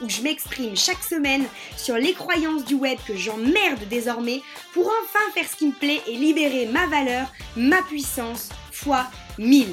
où je m'exprime chaque semaine sur les croyances du web que j'emmerde désormais pour enfin faire ce qui me plaît et libérer ma valeur, ma puissance fois 1000.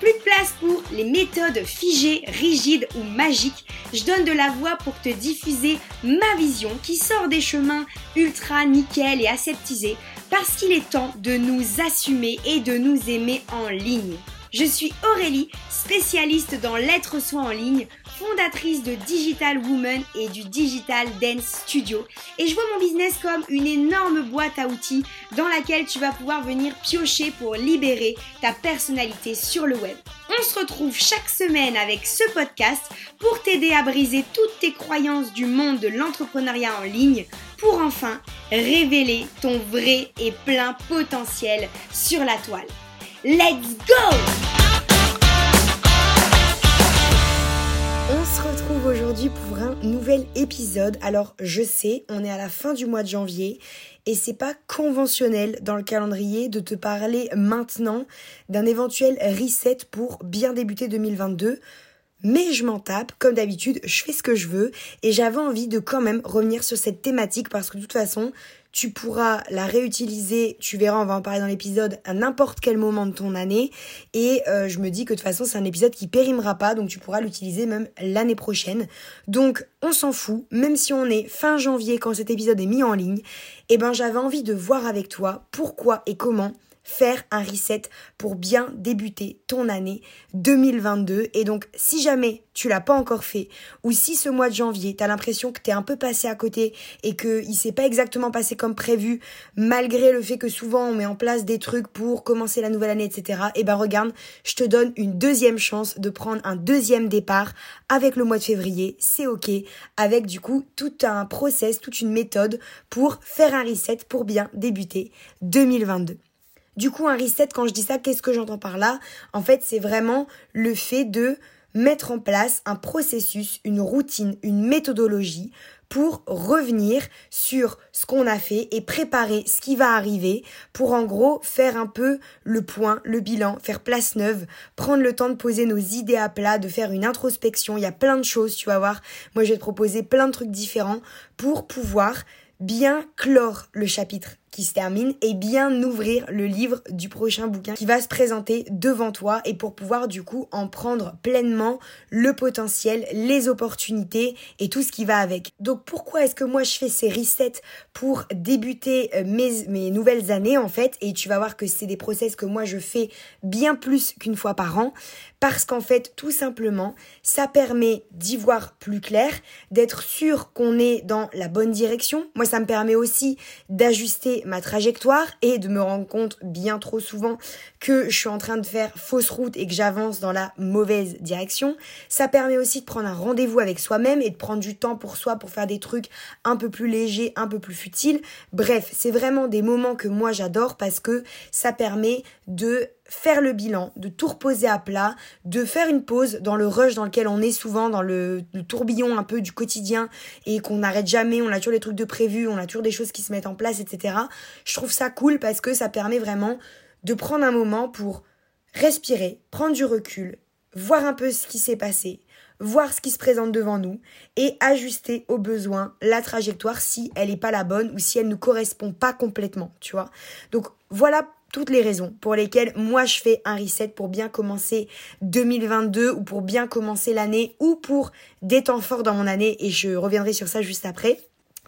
Plus de place pour les méthodes figées, rigides ou magiques. Je donne de la voix pour te diffuser ma vision qui sort des chemins ultra nickel et aseptisés parce qu'il est temps de nous assumer et de nous aimer en ligne. Je suis Aurélie, spécialiste dans l'être soi en ligne, fondatrice de Digital Woman et du Digital Dance Studio. Et je vois mon business comme une énorme boîte à outils dans laquelle tu vas pouvoir venir piocher pour libérer ta personnalité sur le web. On se retrouve chaque semaine avec ce podcast pour t'aider à briser toutes tes croyances du monde de l'entrepreneuriat en ligne pour enfin révéler ton vrai et plein potentiel sur la toile. Let's go On se retrouve aujourd'hui pour un nouvel épisode. Alors je sais, on est à la fin du mois de janvier et c'est pas conventionnel dans le calendrier de te parler maintenant d'un éventuel reset pour bien débuter 2022 mais je m'en tape, comme d'habitude, je fais ce que je veux, et j'avais envie de quand même revenir sur cette thématique parce que de toute façon, tu pourras la réutiliser, tu verras, on va en parler dans l'épisode, à n'importe quel moment de ton année, et euh, je me dis que de toute façon, c'est un épisode qui périmera pas, donc tu pourras l'utiliser même l'année prochaine. Donc, on s'en fout, même si on est fin janvier quand cet épisode est mis en ligne, et eh ben j'avais envie de voir avec toi pourquoi et comment faire un reset pour bien débuter ton année 2022. Et donc, si jamais tu l'as pas encore fait, ou si ce mois de janvier, tu as l'impression que tu es un peu passé à côté et qu'il s'est pas exactement passé comme prévu, malgré le fait que souvent on met en place des trucs pour commencer la nouvelle année, etc. Et eh ben regarde, je te donne une deuxième chance de prendre un deuxième départ avec le mois de février. C'est ok, avec du coup tout un process, toute une méthode pour faire un reset pour bien débuter 2022. Du coup, un reset, quand je dis ça, qu'est-ce que j'entends par là? En fait, c'est vraiment le fait de mettre en place un processus, une routine, une méthodologie pour revenir sur ce qu'on a fait et préparer ce qui va arriver pour en gros faire un peu le point, le bilan, faire place neuve, prendre le temps de poser nos idées à plat, de faire une introspection. Il y a plein de choses, tu vas voir. Moi, je vais te proposer plein de trucs différents pour pouvoir bien clore le chapitre qui se termine et bien ouvrir le livre du prochain bouquin qui va se présenter devant toi et pour pouvoir du coup en prendre pleinement le potentiel, les opportunités et tout ce qui va avec. Donc pourquoi est-ce que moi je fais ces resets pour débuter euh, mes, mes nouvelles années en fait? Et tu vas voir que c'est des process que moi je fais bien plus qu'une fois par an parce qu'en fait tout simplement ça permet d'y voir plus clair, d'être sûr qu'on est dans la bonne direction. Moi ça me permet aussi d'ajuster ma trajectoire et de me rendre compte bien trop souvent que je suis en train de faire fausse route et que j'avance dans la mauvaise direction. Ça permet aussi de prendre un rendez-vous avec soi-même et de prendre du temps pour soi pour faire des trucs un peu plus légers, un peu plus futiles. Bref, c'est vraiment des moments que moi j'adore parce que ça permet de faire le bilan, de tout reposer à plat, de faire une pause dans le rush dans lequel on est souvent, dans le, tourbillon un peu du quotidien et qu'on n'arrête jamais, on a toujours des trucs de prévu, on a toujours des choses qui se mettent en place, etc. Je trouve ça cool parce que ça permet vraiment de prendre un moment pour respirer, prendre du recul, voir un peu ce qui s'est passé, voir ce qui se présente devant nous et ajuster au besoin la trajectoire si elle n'est pas la bonne ou si elle ne correspond pas complètement, tu vois. Donc voilà toutes les raisons pour lesquelles moi je fais un reset pour bien commencer 2022 ou pour bien commencer l'année ou pour des temps forts dans mon année et je reviendrai sur ça juste après.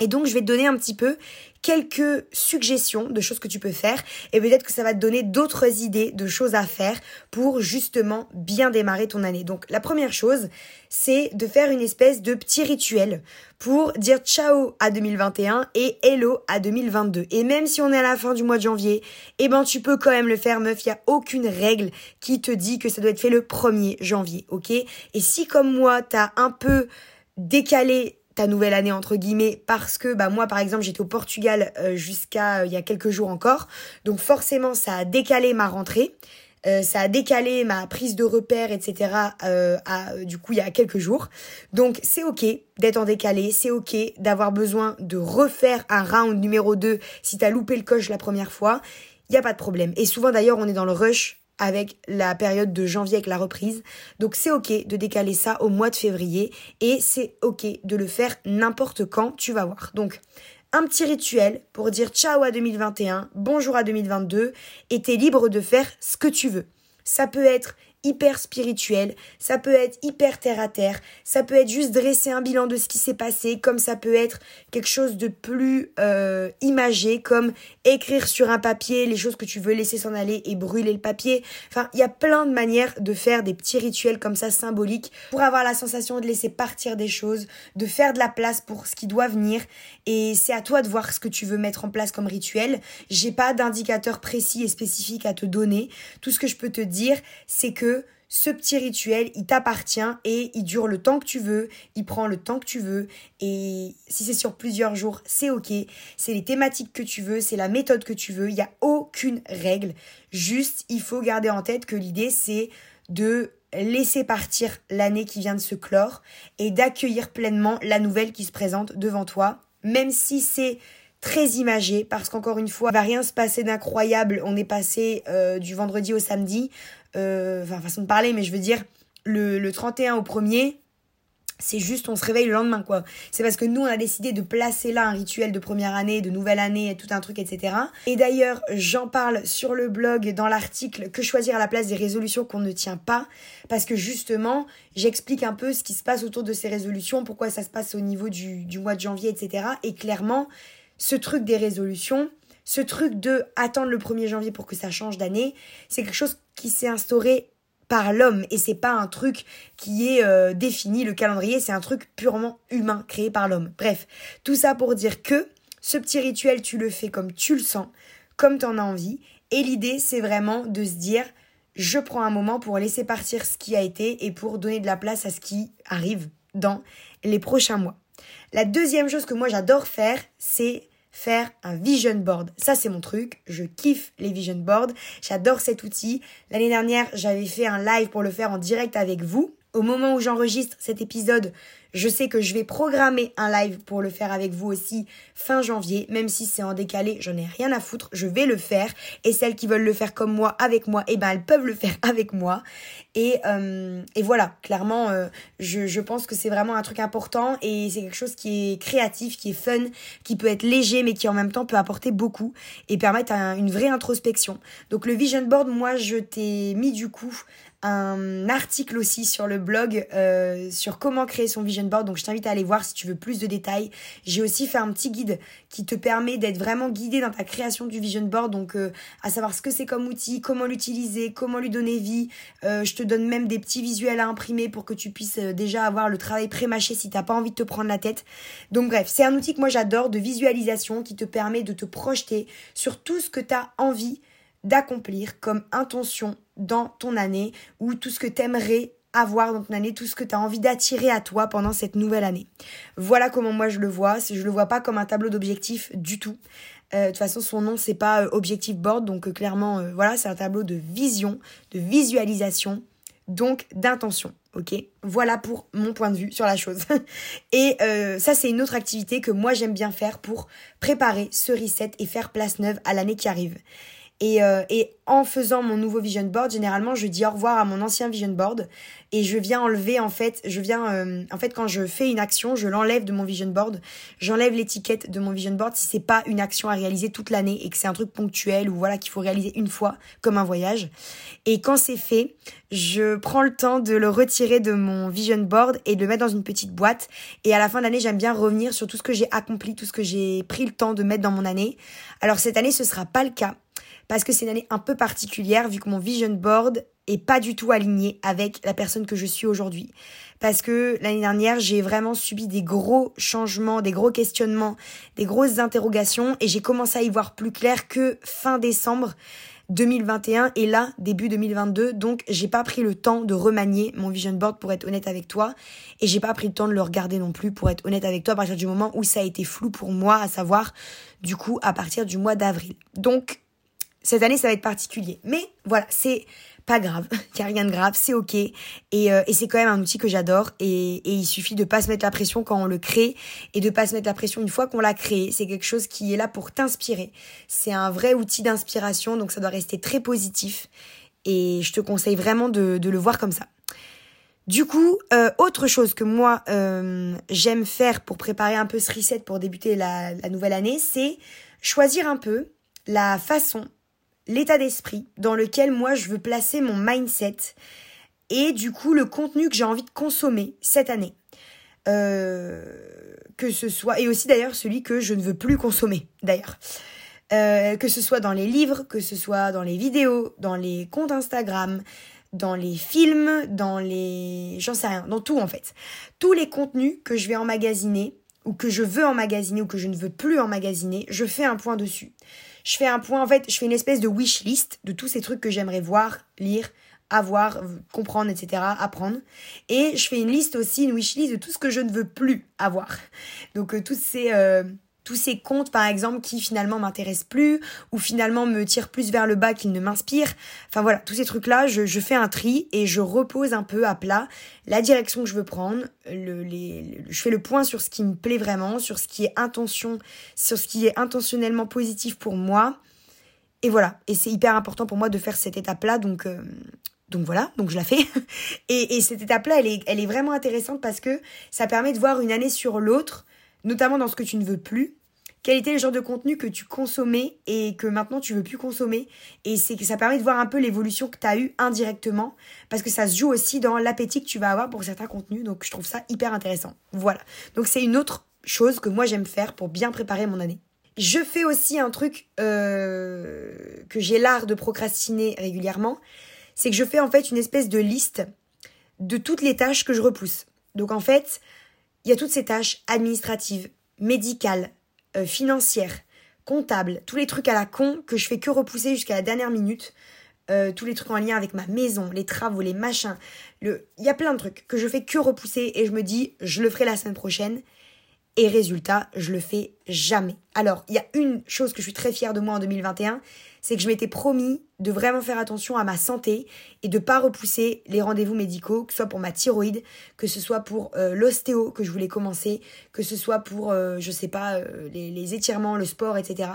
Et donc, je vais te donner un petit peu quelques suggestions de choses que tu peux faire et peut-être que ça va te donner d'autres idées de choses à faire pour justement bien démarrer ton année. Donc, la première chose, c'est de faire une espèce de petit rituel pour dire ciao à 2021 et hello à 2022. Et même si on est à la fin du mois de janvier, eh ben, tu peux quand même le faire, meuf. Il n'y a aucune règle qui te dit que ça doit être fait le 1er janvier, ok? Et si comme moi, t'as un peu décalé ta nouvelle année entre guillemets parce que bah moi par exemple j'étais au Portugal euh, jusqu'à euh, il y a quelques jours encore. Donc forcément ça a décalé ma rentrée. Euh, ça a décalé ma prise de repère etc à du coup il y a quelques jours. Donc c'est ok d'être en décalé. C'est ok d'avoir besoin de refaire un round numéro 2 si t'as loupé le coche la première fois. Il y a pas de problème. Et souvent d'ailleurs on est dans le rush avec la période de janvier avec la reprise. Donc c'est ok de décaler ça au mois de février et c'est ok de le faire n'importe quand tu vas voir. Donc un petit rituel pour dire ciao à 2021, bonjour à 2022 et t'es libre de faire ce que tu veux. Ça peut être hyper spirituel, ça peut être hyper terre à terre, ça peut être juste dresser un bilan de ce qui s'est passé, comme ça peut être quelque chose de plus euh, imagé, comme écrire sur un papier les choses que tu veux laisser s'en aller et brûler le papier. Enfin, il y a plein de manières de faire des petits rituels comme ça symboliques pour avoir la sensation de laisser partir des choses, de faire de la place pour ce qui doit venir. Et c'est à toi de voir ce que tu veux mettre en place comme rituel. J'ai pas d'indicateur précis et spécifique à te donner. Tout ce que je peux te dire, c'est que ce petit rituel, il t'appartient et il dure le temps que tu veux, il prend le temps que tu veux et si c'est sur plusieurs jours, c'est ok. C'est les thématiques que tu veux, c'est la méthode que tu veux, il n'y a aucune règle. Juste, il faut garder en tête que l'idée c'est de laisser partir l'année qui vient de se clore et d'accueillir pleinement la nouvelle qui se présente devant toi, même si c'est très imagé parce qu'encore une fois, il va rien se passer d'incroyable. On est passé euh, du vendredi au samedi. Euh, enfin façon de parler, mais je veux dire, le, le 31 au 1er, c'est juste on se réveille le lendemain quoi. C'est parce que nous on a décidé de placer là un rituel de première année, de nouvelle année, tout un truc, etc. Et d'ailleurs j'en parle sur le blog dans l'article que choisir à la place des résolutions qu'on ne tient pas, parce que justement j'explique un peu ce qui se passe autour de ces résolutions, pourquoi ça se passe au niveau du, du mois de janvier, etc. Et clairement ce truc des résolutions, ce truc de attendre le 1er janvier pour que ça change d'année, c'est quelque chose qui s'est instauré par l'homme et c'est pas un truc qui est euh, défini le calendrier, c'est un truc purement humain créé par l'homme. Bref, tout ça pour dire que ce petit rituel, tu le fais comme tu le sens, comme tu en as envie et l'idée c'est vraiment de se dire je prends un moment pour laisser partir ce qui a été et pour donner de la place à ce qui arrive dans les prochains mois. La deuxième chose que moi j'adore faire, c'est faire un vision board. Ça, c'est mon truc. Je kiffe les vision boards. J'adore cet outil. L'année dernière, j'avais fait un live pour le faire en direct avec vous. Au moment où j'enregistre cet épisode, je sais que je vais programmer un live pour le faire avec vous aussi fin janvier, même si c'est en décalé, j'en ai rien à foutre, je vais le faire. Et celles qui veulent le faire comme moi, avec moi, eh ben elles peuvent le faire avec moi. Et, euh, et voilà, clairement, euh, je, je pense que c'est vraiment un truc important et c'est quelque chose qui est créatif, qui est fun, qui peut être léger, mais qui en même temps peut apporter beaucoup et permettre une vraie introspection. Donc le vision board, moi, je t'ai mis du coup un article aussi sur le blog euh, sur comment créer son vision board. Donc je t'invite à aller voir si tu veux plus de détails. J'ai aussi fait un petit guide qui te permet d'être vraiment guidé dans ta création du vision board. Donc euh, à savoir ce que c'est comme outil, comment l'utiliser, comment lui donner vie. Euh, je te donne même des petits visuels à imprimer pour que tu puisses déjà avoir le travail pré-mâché si t'as pas envie de te prendre la tête. Donc bref, c'est un outil que moi j'adore de visualisation qui te permet de te projeter sur tout ce que tu as envie d'accomplir comme intention dans ton année ou tout ce que t'aimerais avoir dans ton année, tout ce que tu as envie d'attirer à toi pendant cette nouvelle année. Voilà comment moi je le vois. Je le vois pas comme un tableau d'objectifs du tout. Euh, de toute façon, son nom c'est pas euh, objectif board, donc euh, clairement, voilà, c'est un tableau de vision, de visualisation, donc d'intention. Ok, voilà pour mon point de vue sur la chose. et ça, c'est une autre activité que moi j'aime bien faire pour préparer ce reset et faire place neuve à l'année qui arrive. Et, euh, et, en faisant mon nouveau vision board, généralement, je dis au revoir à mon ancien vision board et je viens enlever en fait, je viens euh, en fait quand je fais une action, je l'enlève de mon vision board, j'enlève l'étiquette de mon vision board si c'est pas une action à réaliser toute l'année et que c'est un truc ponctuel ou voilà qu'il faut réaliser une fois comme un voyage. Et quand c'est fait, je prends le temps de le retirer de mon vision board et de le mettre dans une petite boîte et à la fin de l'année, j'aime bien revenir sur tout ce que j'ai accompli, tout ce que j'ai pris le temps de mettre dans mon année. Alors cette année, ce sera pas le cas parce que c'est une année un peu particulière vu que mon vision board est pas du tout aligné avec la personne que je suis aujourd'hui. Parce que l'année dernière, j'ai vraiment subi des gros changements, des gros questionnements, des grosses interrogations et j'ai commencé à y voir plus clair que fin décembre 2021 et là, début 2022. Donc, j'ai pas pris le temps de remanier mon vision board pour être honnête avec toi et j'ai pas pris le temps de le regarder non plus pour être honnête avec toi à partir du moment où ça a été flou pour moi, à savoir du coup à partir du mois d'avril. Donc, cette année, ça va être particulier. Mais voilà, c'est pas grave, il n'y a rien de grave, c'est ok. Et, euh, et c'est quand même un outil que j'adore. Et, et, il suffit de pas se mettre la pression quand on le crée et de pas se mettre la pression une fois qu'on l'a créé. C'est quelque chose qui est là pour t'inspirer. C'est un vrai outil d'inspiration, donc ça doit rester très positif. Et je te conseille vraiment de, le voir comme ça. Du coup, euh, autre chose que moi euh, j'aime faire pour préparer un peu ce reset pour débuter la, la nouvelle année, c'est choisir un peu la façon, l'état d'esprit dans lequel moi je veux placer mon mindset et du coup le contenu que j'ai envie de consommer cette année. Euh, que ce soit, et aussi d'ailleurs celui que je ne veux plus consommer d'ailleurs. Euh, que ce soit dans les livres, que ce soit dans les vidéos, dans les comptes Instagram, dans les films, dans les... J'en sais rien, dans tout en fait. Tous les contenus que je vais emmagasiner, ou que je veux emmagasiner, ou que je ne veux plus emmagasiner, je fais un point dessus. Je fais un point, en fait, je fais une espèce de wish list de tous ces trucs que j'aimerais voir, lire, avoir, comprendre, etc., apprendre. Et je fais une liste aussi, une wish list de tout ce que je ne veux plus avoir. Donc, euh, tous ces... Euh, tous ces comptes, par exemple, qui finalement m'intéressent plus, ou finalement me tirent plus vers le bas qu'ils ne m'inspirent. Enfin voilà, tous ces trucs-là, je, je, fais un tri et je repose un peu à plat la direction que je veux prendre. Le, les, je fais le point sur ce qui me plaît vraiment, sur ce qui est intention, sur ce qui est intentionnellement positif pour moi. Et voilà, et c'est hyper important pour moi de faire cette étape-là, donc euh, donc voilà, donc je la fais. Et, et cette étape-là, elle est, elle est vraiment intéressante parce que ça permet de voir une année sur l'autre notamment dans ce que tu ne veux plus. Quel était le genre de contenu que tu consommais et que maintenant tu veux plus consommer? Et c'est ça permet de voir un peu l'évolution que tu as eue indirectement parce que ça se joue aussi dans l'appétit que tu vas avoir pour certains contenus. Donc je trouve ça hyper intéressant. Voilà. Donc c'est une autre chose que moi j'aime faire pour bien préparer mon année. Je fais aussi un truc euh, que j'ai l'art de procrastiner régulièrement, c'est que je fais en fait une espèce de liste de toutes les tâches que je repousse. Donc en fait, il y a toutes ces tâches administratives, médicales, euh, financières, comptables, tous les trucs à la con que je fais que repousser jusqu'à la dernière minute. Euh, tous les trucs en lien avec ma maison, les travaux, les machins. Le... Il y a plein de trucs que je fais que repousser et je me dis, je le ferai la semaine prochaine. Et résultat, je le fais jamais. Alors, il y a une chose que je suis très fière de moi en 2021, c'est que je m'étais promis de vraiment faire attention à ma santé et de pas repousser les rendez-vous médicaux, que ce soit pour ma thyroïde, que ce soit pour euh, l'ostéo que je voulais commencer, que ce soit pour, euh, je sais pas, euh, les, les, étirements, le sport, etc.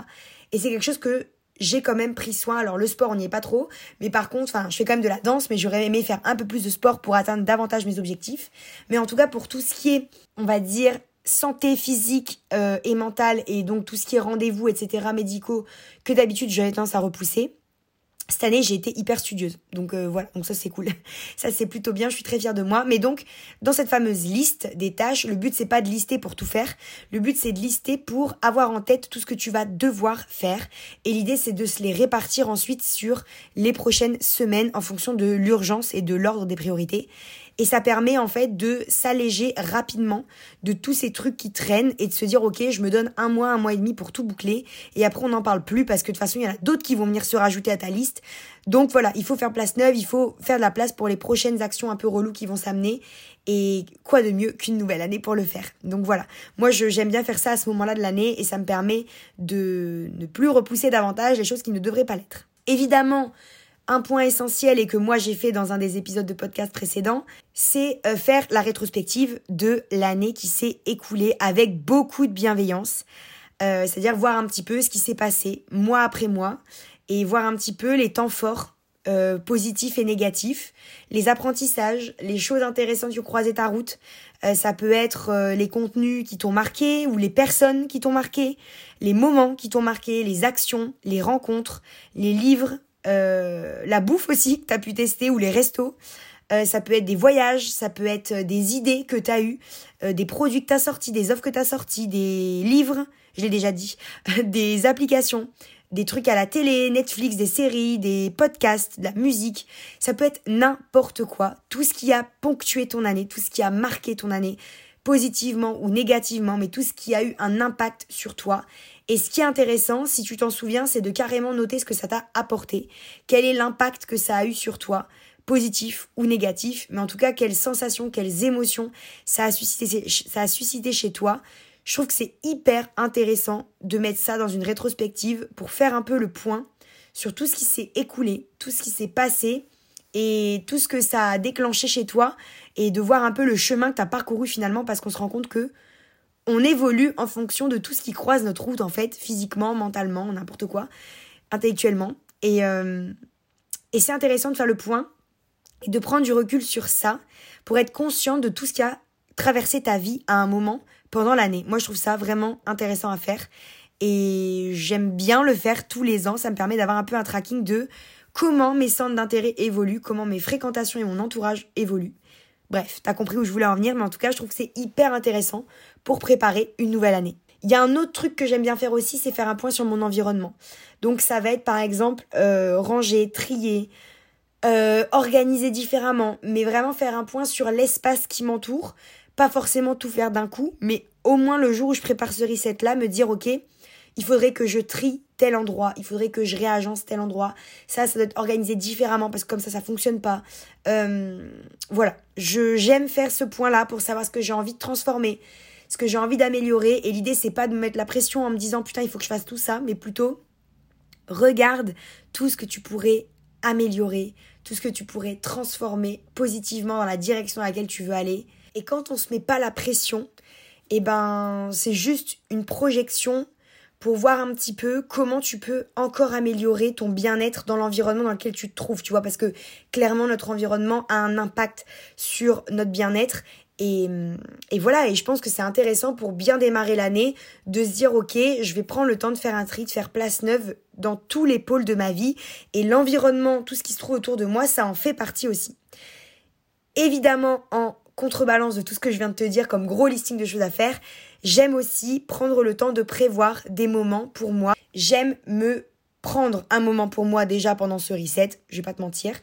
Et c'est quelque chose que j'ai quand même pris soin. Alors le sport, on n'y est pas trop, mais par contre, je fais quand même de la danse, mais j'aurais aimé faire un peu plus de sport pour atteindre davantage mes objectifs. Mais en tout cas, pour tout ce qui est, on va dire, santé physique euh, et mentale et donc tout ce qui est rendez-vous, etc., médicaux, que d'habitude j'aurais tendance à repousser. Cette année, j'ai été hyper studieuse. Donc euh, voilà, donc ça c'est cool. ça c'est plutôt bien, je suis très fière de moi. Mais donc, dans cette fameuse liste des tâches, le but c'est pas de lister pour tout faire. Le but c'est de lister pour avoir en tête tout ce que tu vas devoir faire. Et l'idée c'est de se les répartir ensuite sur les prochaines semaines en fonction de l'urgence et de l'ordre des priorités. Et ça permet en fait de s'alléger rapidement de tous ces trucs qui traînent et de se dire ok je me donne un mois, un mois et demi pour tout boucler et après on n'en parle plus parce que de toute façon il y en a d'autres qui vont venir se rajouter à ta liste. Donc voilà, il faut faire place neuve, il faut faire de la place pour les prochaines actions un peu reloues qui vont s'amener et quoi de mieux qu'une nouvelle année pour le faire? Donc voilà, moi j'aime bien faire ça à ce moment-là de l'année et ça me permet de ne plus repousser davantage les choses qui ne devraient pas l'être. Évidemment, un point essentiel et que moi j'ai fait dans un des épisodes de podcast précédents, c'est euh, faire la rétrospective de l'année qui s'est écoulée avec beaucoup de bienveillance. Euh, c'est-à-dire voir un petit peu ce qui s'est passé mois après mois et voir un petit peu les temps forts, euh, positifs et négatifs, les apprentissages, les choses intéressantes qui ont croisé ta route. ça peut être les contenus qui t'ont marqué ou les personnes qui t'ont marqué, les moments qui t'ont marqué, les actions, les rencontres, les livres, euh, la bouffe aussi que tu as pu tester ou les restos. Euh, ça peut être des voyages, ça peut être euh, des idées que tu as eues, des produits que tu as sortis, des offres que tu as sortis, des livres, je l'ai déjà dit, des applications, des trucs à la télé, Netflix, des séries, des podcasts, de la musique. Ça peut être n'importe quoi. Tout ce qui a ponctué ton année, tout ce qui a marqué ton année, positivement ou négativement, mais tout ce qui a eu un impact sur toi. Et ce qui est intéressant, si tu t'en souviens, c'est de carrément noter ce que ça t'a apporté, quel est l'impact que ça a eu sur toi, positif ou négatif, mais en tout cas, quelles sensations, quelles émotions ça a suscité, ça a suscité chez toi. Je trouve que c'est hyper intéressant de mettre ça dans une rétrospective pour faire un peu le point sur tout ce qui s'est écoulé, tout ce qui s'est passé et tout ce que ça a déclenché chez toi et de voir un peu le chemin que tu as parcouru finalement parce qu'on se rend compte que on évolue en fonction de tout ce qui croise notre route, en fait, physiquement, mentalement, n'importe quoi, intellectuellement. Et, euh, Et c'est intéressant de faire le point et de prendre du recul sur ça pour être consciente de tout ce qui a traversé ta vie à un moment pendant l'année. Moi, je trouve ça vraiment intéressant à faire et j'aime bien le faire tous les ans. Ça me permet d'avoir un peu un tracking de comment mes centres d'intérêt évoluent, comment mes fréquentations et mon entourage évoluent. Bref, t'as compris où je voulais en venir, mais en tout cas, je trouve que c'est hyper intéressant pour préparer une nouvelle année. Il y a un autre truc que j'aime bien faire aussi, c'est faire un point sur mon environnement. Donc ça va être par exemple euh, ranger, trier, euh, organiser différemment, mais vraiment faire un point sur l'espace qui m'entoure. Pas forcément tout faire d'un coup, mais au moins le jour où je prépare ce reset-là, me dire ok, il faudrait que je trie tel endroit, il faudrait que je réagence tel endroit. Ça, ça doit être organisé différemment parce que comme ça, ça fonctionne pas. Euh, voilà, je j'aime faire ce point-là pour savoir ce que j'ai envie de transformer, ce que j'ai envie d'améliorer. Et l'idée, c'est pas de me mettre la pression en me disant putain, il faut que je fasse tout ça, mais plutôt regarde tout ce que tu pourrais améliorer, tout ce que tu pourrais transformer positivement dans la direction à laquelle tu veux aller. Et quand on se met pas la pression, eh ben c'est juste une projection pour voir un petit peu comment tu peux encore améliorer ton bien-être dans l'environnement dans lequel tu te trouves, tu vois, parce que clairement notre environnement a un impact sur notre bien-être et, voilà, et je pense que c'est intéressant pour bien démarrer l'année de se dire, ok, je vais prendre le temps de faire un tri, de faire place neuve dans tous les pôles de ma vie. Et l'environnement, tout ce qui se trouve autour de moi, ça en fait partie aussi. Évidemment, en contrebalance de tout ce que je viens de te dire comme gros listing de choses à faire, j'aime aussi prendre le temps de prévoir des moments pour moi. J'aime me prendre un moment pour moi déjà pendant ce reset, je vais pas te mentir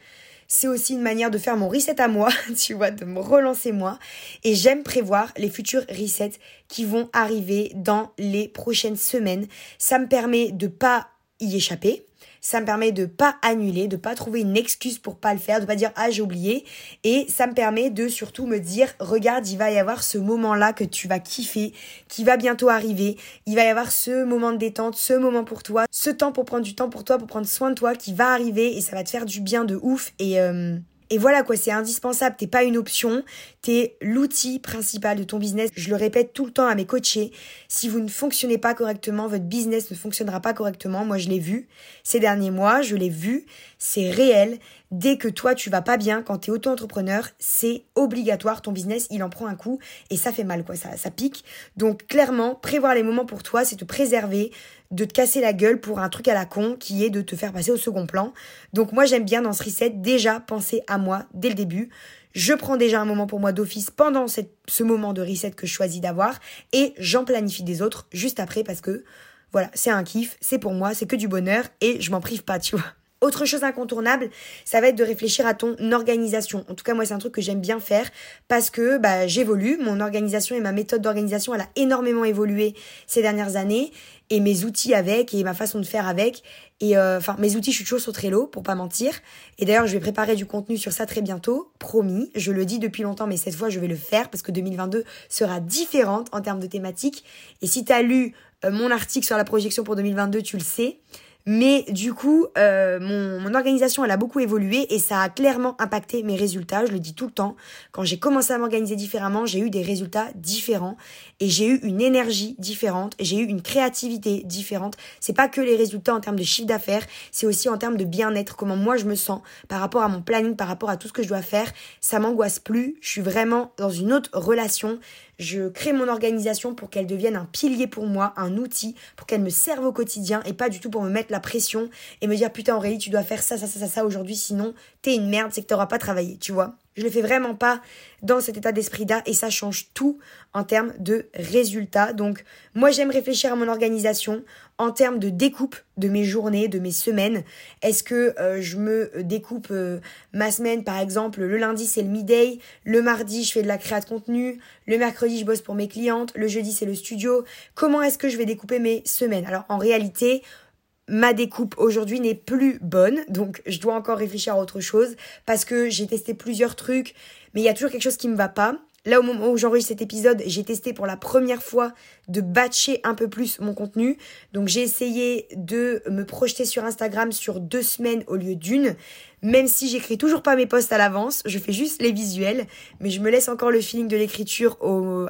c'est aussi une manière de faire mon reset à moi, tu vois, de me relancer moi. Et j'aime prévoir les futurs resets qui vont arriver dans les prochaines semaines. Ça me permet de pas y échapper, ça me permet de pas annuler, de pas trouver une excuse pour pas le faire, de pas dire ah j'ai oublié. Et ça me permet de surtout me dire regarde, il va y avoir ce moment-là que tu vas kiffer, qui va bientôt arriver, il va y avoir ce moment de détente, ce moment pour toi, ce temps pour prendre du temps pour toi, pour prendre soin de toi qui va arriver et ça va te faire du bien de ouf. Et euh, et voilà quoi, c'est indispensable, t'es pas une option, t'es l'outil principal de ton business. Je le répète tout le temps à mes coachés, si vous ne fonctionnez pas correctement, votre business ne fonctionnera pas correctement. Moi je l'ai vu ces derniers mois, je l'ai vu, c'est réel. Dès que toi tu vas pas bien, quand t'es auto-entrepreneur, c'est obligatoire, ton business il en prend un coup et ça fait mal quoi, ça, ça pique. Donc clairement, prévoir les moments pour toi, c'est te préserver, de te casser la gueule pour un truc à la con qui est de te faire passer au second plan. Donc moi j'aime bien dans ce reset déjà penser à moi dès le début. Je prends déjà un moment pour moi d'office pendant ce moment de reset que je choisis d'avoir et j'en planifie des autres juste après parce que voilà, c'est un kiff, c'est pour moi, c'est que du bonheur et je m'en prive pas, tu vois. Autre chose incontournable, ça va être de réfléchir à ton organisation. En tout cas, moi, c'est un truc que j'aime bien faire parce que bah, j'évolue. Mon organisation et ma méthode d'organisation, elle a énormément évolué ces dernières années et mes outils avec et ma façon de faire avec. Et euh, enfin, mes outils, je suis toujours sur Trello pour pas mentir. Et d'ailleurs, je vais préparer du contenu sur ça très bientôt, promis. Je le dis depuis longtemps, mais cette fois, je vais le faire parce que 2022 sera différente en termes de thématiques. Et si tu as lu euh, mon article sur la projection pour 2022, tu le sais. Mais du coup, euh, mon, mon, organisation, elle a beaucoup évolué et ça a clairement impacté mes résultats. Je le dis tout le temps. Quand j'ai commencé à m'organiser différemment, j'ai eu des résultats différents et j'ai eu une énergie différente. J'ai eu une créativité différente. C'est pas que les résultats en termes de chiffre d'affaires, c'est aussi en termes de bien-être, comment moi je me sens par rapport à mon planning, par rapport à tout ce que je dois faire. Ça m'angoisse plus. Je suis vraiment dans une autre relation. Je crée mon organisation pour qu'elle devienne un pilier pour moi, un outil, pour qu'elle me serve au quotidien et pas du tout pour me mettre la pression et me dire putain Aurélie, tu dois faire ça, ça, ça, ça, ça aujourd'hui, sinon t'es une merde, c'est que t'auras pas travaillé, tu vois. Je le fais vraiment pas dans cet état d'esprit-là et ça change tout en termes de résultats. Donc, moi, j'aime réfléchir à mon organisation en termes de découpe de mes journées, de mes semaines. Est-ce que euh, je me découpe euh, ma semaine, par exemple, le lundi, c'est le midday, le mardi, je fais de la création de contenu, le mercredi, je bosse pour mes clientes, le jeudi, c'est le studio. Comment est-ce que je vais découper mes semaines? Alors, en réalité, ma découpe aujourd'hui n'est plus bonne, donc je dois encore réfléchir à autre chose parce que j'ai testé plusieurs trucs, mais il y a toujours quelque chose qui me va pas. Là, au moment où j'enregistre cet épisode, j'ai testé pour la première fois de batcher un peu plus mon contenu. Donc j'ai essayé de me projeter sur Instagram sur deux semaines au lieu d'une. Même si j'écris toujours pas mes posts à l'avance, je fais juste les visuels, mais je me laisse encore le feeling de l'écriture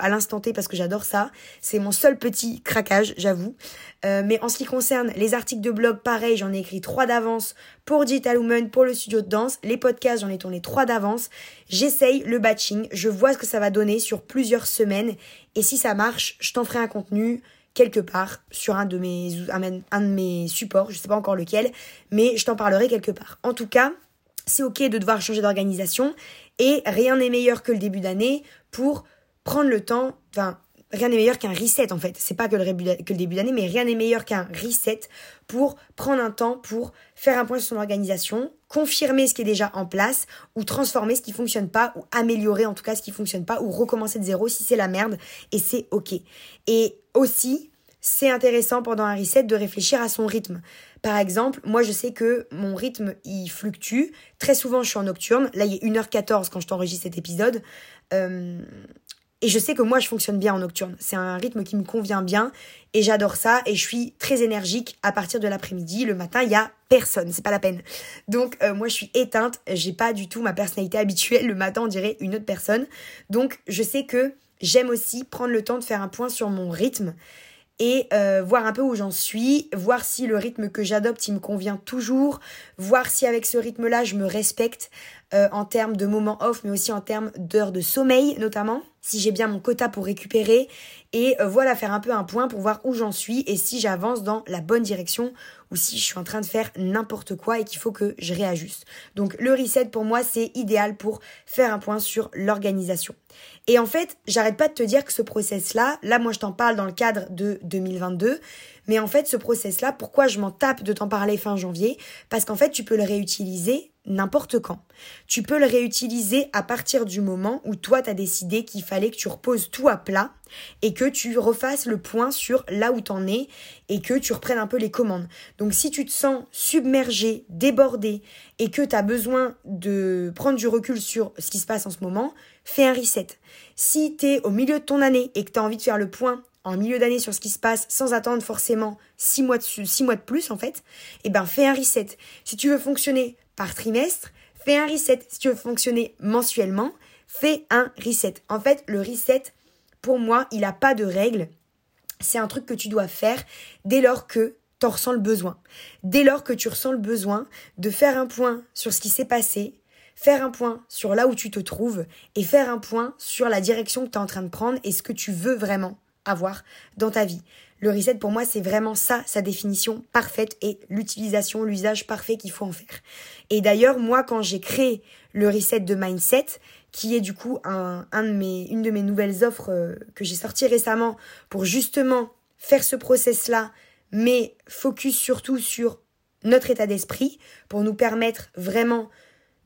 à l'instant T parce que j'adore ça. C'est mon seul petit craquage, j'avoue. Euh, mais en ce qui concerne les articles de blog, pareil, j'en ai écrit trois d'avance pour Digital Woman, pour le studio de danse. Les podcasts, j'en ai tourné trois d'avance. J'essaye le batching, je vois ce que ça va donner sur plusieurs semaines. Et si ça marche, je t'en ferai un contenu quelque part sur un de mes, supports, je sais pas encore lequel, mais je t'en parlerai quelque part. En tout cas, c'est ok de devoir changer d'organisation et rien n'est meilleur que le début d'année pour prendre le temps, enfin rien n'est meilleur qu'un reset en fait. C'est pas que le, que le début d'année, mais rien n'est meilleur qu'un reset pour prendre un temps pour faire un point sur son organisation, confirmer ce qui est déjà en place ou transformer ce qui fonctionne pas ou améliorer en tout cas ce qui fonctionne pas ou recommencer de zéro si c'est la merde et c'est ok. Et aussi, c'est intéressant pendant un reset de réfléchir à son rythme. Par exemple, moi je sais que mon rythme il fluctue. Très souvent je suis en nocturne. Là il est 1h14 quand je t'enregistre cet épisode. Euh, et je sais que moi, je fonctionne bien en nocturne. C'est un rythme qui me convient bien et j'adore ça. Et je suis très énergique à partir de l'après-midi. Le matin, il y a personne, c'est pas la peine. Donc euh, moi, je suis éteinte. J'ai pas du tout ma personnalité habituelle. Le matin, on dirait une autre personne. Donc je sais que j'aime aussi prendre le temps de faire un point sur mon rythme et euh, voir un peu où j'en suis, voir si le rythme que j'adopte, il me convient toujours, voir si avec ce rythme-là, je me respecte euh, en termes de moments off, mais aussi en termes d'heures de sommeil notamment si j'ai bien mon quota pour récupérer et euh, voilà faire un peu un point pour voir où j'en suis et si j'avance dans la bonne direction ou si je suis en train de faire n'importe quoi et qu'il faut que je réajuste. Donc le reset pour moi c'est idéal pour faire un point sur l'organisation. Et en fait, j'arrête pas de te dire que ce process là, moi je t'en parle dans le cadre de 2022, mais en fait ce process là, pourquoi je m'en tape de t'en parler fin janvier? Parce qu'en fait tu peux le réutiliser n'importe quand. Tu peux le réutiliser à partir du moment où toi t'as décidé qu'il fallait que tu reposes tout à plat et que tu refasses le point sur là où t'en es et que tu reprennes un peu les commandes. Donc si tu te sens submergé, débordé et que tu as besoin de prendre du recul sur ce qui se passe en ce moment, fais un reset. Si tu es au milieu de ton année et que tu as envie de faire le point en milieu d'année sur ce qui se passe sans attendre forcément six mois de, six mois de plus en fait, eh ben fais un reset. Si tu veux fonctionner par trimestre, fais un reset. Si tu veux fonctionner mensuellement, fais un reset. En fait, le reset, pour moi, il n'a pas de règle. C'est un truc que tu dois faire dès lors que tu en ressens le besoin. Dès lors que tu ressens le besoin de faire un point sur ce qui s'est passé, faire un point sur là où tu te trouves et faire un point sur la direction que tu es en train de prendre et ce que tu veux vraiment avoir dans ta vie. Le reset, pour moi, c'est vraiment ça, sa définition parfaite et l'utilisation, l'usage parfait qu'il faut en faire. Et d'ailleurs, moi, quand j'ai créé le reset de mindset, qui est du coup un, de mes, une de mes nouvelles offres euh, que j'ai sorti récemment pour justement faire ce process-là, mais focus surtout sur notre état d'esprit, pour nous permettre vraiment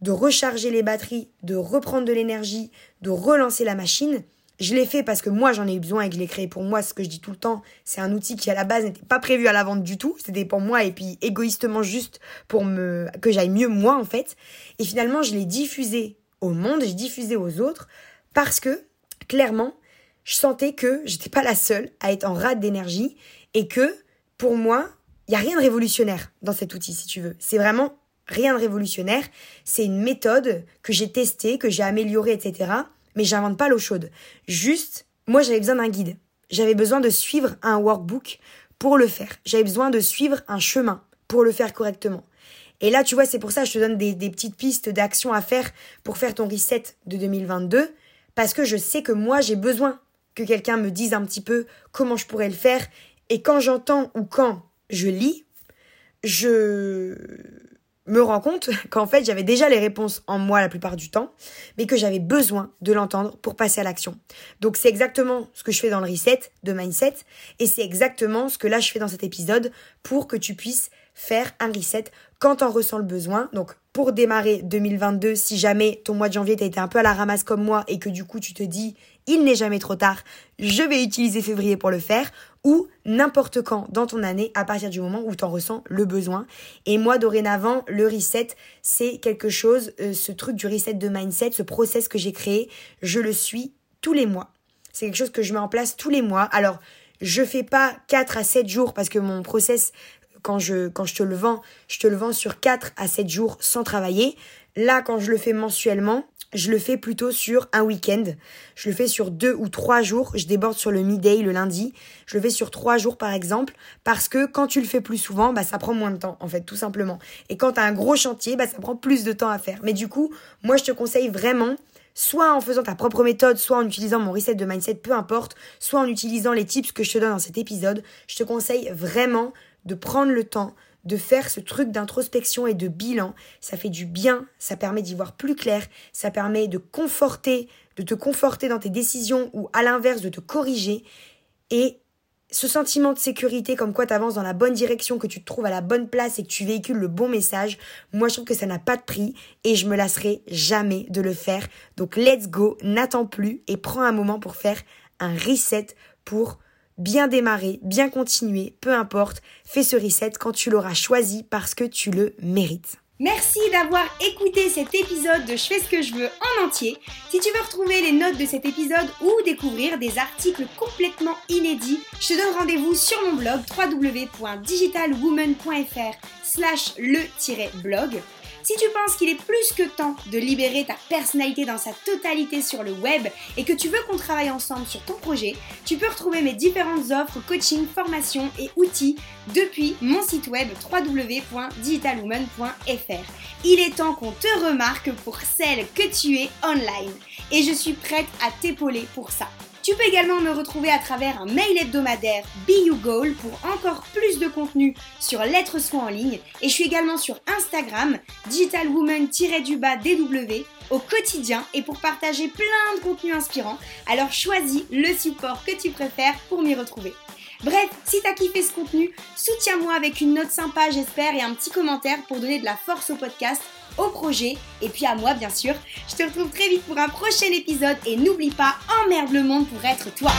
de recharger les batteries, de reprendre de l'énergie, de relancer la machine, je l'ai fait parce que moi j'en ai eu besoin et que je l'ai créé pour moi. Ce que je dis tout le temps, c'est un outil qui à la base n'était pas prévu à la vente du tout. C'était pour moi et puis égoïstement juste pour me que j'aille mieux moi en fait. Et finalement je l'ai diffusé au monde, j'ai diffusé aux autres parce que clairement je sentais que j'étais pas la seule à être en rade d'énergie et que pour moi il y a rien de révolutionnaire dans cet outil si tu veux. C'est vraiment rien de révolutionnaire. C'est une méthode que j'ai testée, que j'ai améliorée, etc mais j'invente pas l'eau chaude. Juste, moi j'avais besoin d'un guide. J'avais besoin de suivre un workbook pour le faire. J'avais besoin de suivre un chemin pour le faire correctement. Et là, tu vois, c'est pour ça que je te donne des, petites pistes d'action à faire pour faire ton reset de 2022, parce que je sais que moi, j'ai besoin que quelqu'un me dise un petit peu comment je pourrais le faire. Et quand j'entends ou quand je lis, je me rends compte qu'en fait j'avais déjà les réponses en moi la plupart du temps, mais que j'avais besoin de l'entendre pour passer à l'action. Donc c'est exactement ce que je fais dans le reset de mindset, et c'est exactement ce que là je fais dans cet épisode pour que tu puisses faire un reset quand on ressent le besoin. Donc pour démarrer 2022, si jamais ton mois de janvier t'a été un peu à la ramasse comme moi et que du coup tu te dis il n'est jamais trop tard, je vais utiliser février pour le faire, ou n'importe quand dans ton année à partir du moment où tu en ressens le besoin. Et moi, dorénavant, le reset, c'est quelque chose, euh, ce truc du reset de mindset, ce process que j'ai créé, je le suis tous les mois. C'est quelque chose que je mets en place tous les mois. Alors, je fais pas 4 à 7 jours parce que mon process quand je, quand je te le vends, je te le vends sur 4 à 7 jours sans travailler. Là, quand je le fais mensuellement, je le fais plutôt sur un week-end. Je le fais sur deux ou trois jours. Je déborde sur le midday le lundi. Je le fais sur trois jours par exemple. Parce que quand tu le fais plus souvent, bah, ça prend moins de temps en fait, tout simplement. Et quand tu as un gros chantier, bah, ça prend plus de temps à faire. Mais du coup, moi je te conseille vraiment soit en faisant ta propre méthode, soit en utilisant mon reset de mindset, peu importe, soit en utilisant les tips que je te donne dans cet épisode, je te conseille vraiment de prendre le temps de faire ce truc d'introspection et de bilan. Ça fait du bien, ça permet d'y voir plus clair, ça permet de conforter, de te conforter dans tes décisions ou à l'inverse de te corriger. Et ce sentiment de sécurité, comme quoi tu avances dans la bonne direction, que tu te trouves à la bonne place et que tu véhicules le bon message, moi je trouve que ça n'a pas de prix et je me lasserai jamais de le faire. Donc let's go, n'attends plus et prends un moment pour faire un reset pour bien démarrer, bien continuer, peu importe, fais ce reset quand tu l'auras choisi parce que tu le mérites. Merci d'avoir écouté cet épisode de Je fais ce que je veux en entier. Si tu veux retrouver les notes de cet épisode ou découvrir des articles complètement inédits, je te donne rendez-vous sur mon blog www.digitalwoman.fr slash le-blog. Si tu penses qu'il est plus que temps de libérer ta personnalité dans sa totalité sur le web et que tu veux qu'on travaille ensemble sur ton projet, tu peux retrouver mes différentes offres, coaching, formation et outils depuis mon site web www.digitalwoman.fr. Il est temps qu'on te remarque pour celle que tu es online et je suis prête à t'épauler pour ça. Tu peux également me retrouver à travers un mail hebdomadaire Be You pour encore plus de contenu sur l'être soi en ligne. Et je suis également sur Instagram, digitalwoman-dw au quotidien et pour partager plein de contenus inspirants. Alors choisis le support que tu préfères pour m'y retrouver. Bref, si t'as kiffé ce contenu, soutiens-moi avec une note sympa, j'espère, et un petit commentaire pour donner de la force au podcast au projet et puis à moi bien sûr. Je te retrouve très vite pour un prochain épisode et n'oublie pas, emmerde le monde pour être toi.